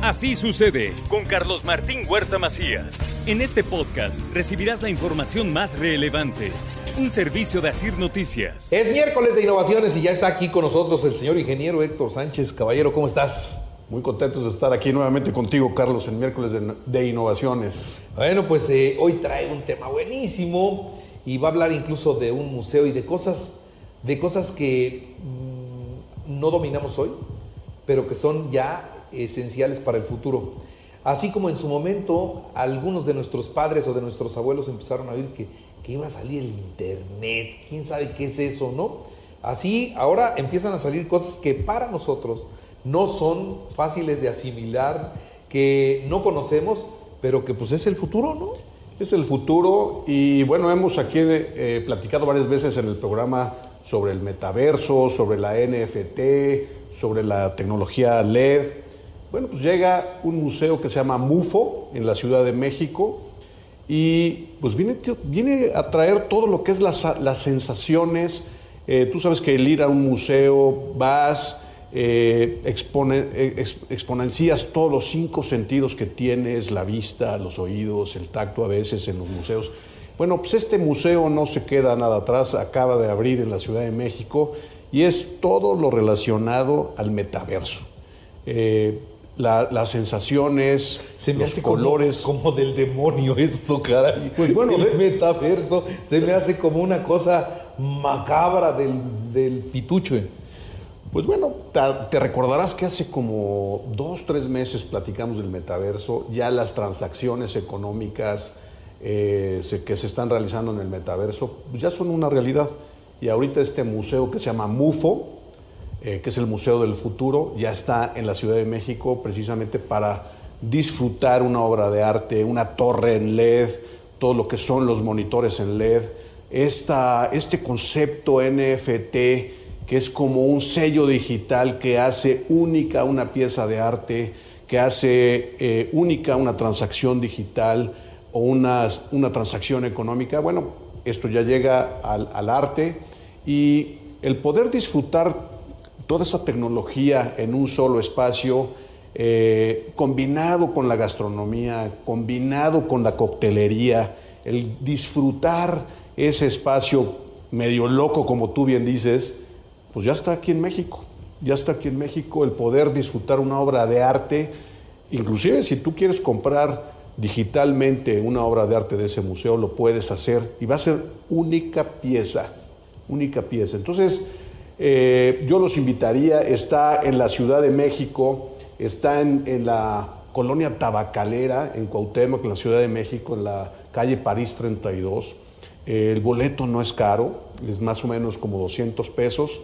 Así sucede con Carlos Martín Huerta Macías. En este podcast recibirás la información más relevante. Un servicio de Asir Noticias. Es miércoles de innovaciones y ya está aquí con nosotros el señor ingeniero Héctor Sánchez. Caballero, ¿cómo estás? Muy contentos de estar aquí nuevamente contigo, Carlos, en miércoles de, innovaciones. Bueno, pues eh, hoy trae un tema buenísimo y va a hablar incluso de un museo y de cosas, de cosas que mm, no dominamos hoy, pero que son ya esenciales para el futuro. Así como en su momento algunos de nuestros padres o de nuestros abuelos empezaron a oír que, que iba a salir el Internet, quién sabe qué es eso, ¿no? Así ahora empiezan a salir cosas que para nosotros no son fáciles de asimilar, que no conocemos, pero que pues es el futuro, ¿no? Es el futuro y bueno, hemos aquí eh, platicado varias veces en el programa sobre el metaverso, sobre la NFT, sobre la tecnología LED. Bueno, pues llega un museo que se llama MUFO en la Ciudad de México y pues viene, viene a traer todo lo que es las, las sensaciones. Eh, tú sabes que el ir a un museo vas, eh, ex, exponencias todos los cinco sentidos que tienes, la vista, los oídos, el tacto a veces en los museos. Bueno, pues este museo no se queda nada atrás, acaba de abrir en la Ciudad de México y es todo lo relacionado al metaverso. Eh, la, las sensaciones, se me los hace colores. Como, como, del demonio esto, caray. Pues bueno, el metaverso se me hace como una cosa macabra del, del pitucho. Pues bueno, te recordarás que hace como dos, tres meses platicamos del metaverso, ya las transacciones económicas eh, que se están realizando en el metaverso pues ya son una realidad. Y ahorita este museo que se llama MUFO, eh, que es el Museo del Futuro, ya está en la Ciudad de México precisamente para disfrutar una obra de arte, una torre en LED, todo lo que son los monitores en LED, esta, este concepto NFT que es como un sello digital que hace única una pieza de arte, que hace eh, única una transacción digital o una, una, transacción económica. Bueno, esto ya llega al, al arte y el poder disfrutar toda esa tecnología en un solo espacio, eh, combinado con la gastronomía, combinado con la coctelería, el disfrutar ese espacio medio loco, como tú bien dices, pues ya está aquí en México. Ya está aquí en México el poder disfrutar una obra de arte. Inclusive si tú quieres comprar digitalmente una obra de arte de ese museo, lo puedes hacer y va a ser única pieza, única pieza. Entonces, eh, yo los invitaría, está en la Ciudad de México, está en, la colonia tabacalera, en Cuauhtémoc, en la Ciudad de México, en la calle París 32. El boleto no es caro, es más o menos como 200 pesos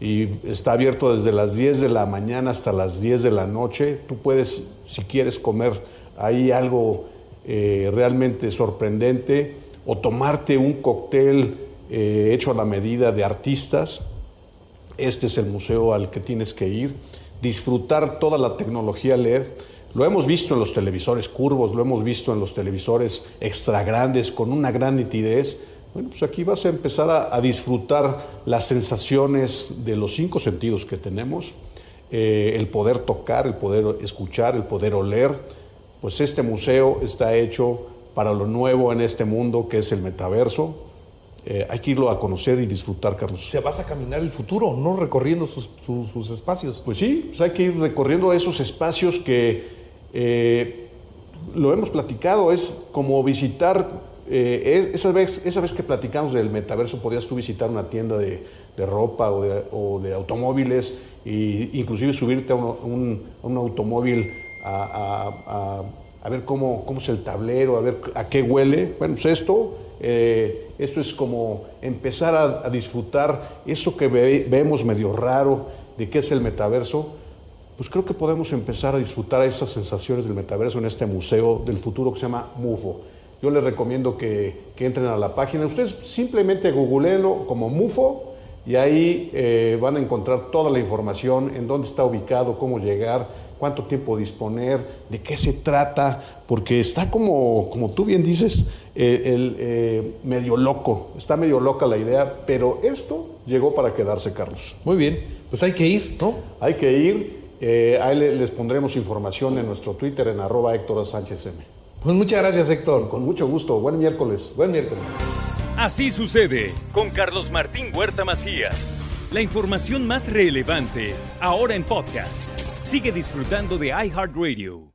y está abierto desde las 10 de la mañana hasta las 10 de la noche. Tú puedes, si quieres comer ahí algo eh, realmente sorprendente o tomarte un cóctel eh, hecho a la medida de artistas, este es el museo al que tienes que ir. Disfrutar toda la tecnología LED. Lo hemos visto en los televisores curvos, lo hemos visto en los televisores extra grandes con una gran nitidez. Bueno, pues aquí vas a empezar a, disfrutar las sensaciones de los cinco sentidos que tenemos, eh, el poder tocar, el poder escuchar, el poder oler. Pues este museo está hecho para lo nuevo en este mundo que es el metaverso. Eh, hay que irlo a conocer y disfrutar, Carlos. Se vas a caminar el futuro, no recorriendo sus, sus, sus espacios. Pues sí, pues hay que ir recorriendo esos espacios que eh, lo hemos platicado, es como visitar eh, esa, vez, esa vez que platicamos del metaverso, podías tú visitar una tienda de, de ropa o de, o de, automóviles e inclusive subirte a un, un, un automóvil a, a, a, a, ver cómo, cómo es el tablero, a ver a qué huele. Bueno, pues esto, eh, esto es como empezar a, disfrutar eso que ve, vemos medio raro de qué es el metaverso. Pues creo que podemos empezar a disfrutar esas sensaciones del metaverso en este museo del futuro que se llama MUFO. Yo les recomiendo que, que, entren a la página. Ustedes simplemente googleenlo como MUFO y ahí eh, van a encontrar toda la información, en dónde está ubicado, cómo llegar, cuánto tiempo disponer, de qué se trata, porque está como, como tú bien dices, eh, el, eh, medio loco, está medio loca la idea, pero esto llegó para quedarse, Carlos. Muy bien, pues hay que ir, ¿no? Hay que ir Eh, ahí les pondremos información en nuestro Twitter en arroba Héctor Sánchez M. Pues muchas gracias, Héctor. Con mucho gusto. Buen miércoles. Buen miércoles. Así sucede con Carlos Martín Huerta Macías. La información más relevante, ahora en podcast. Sigue disfrutando de iHeartRadio.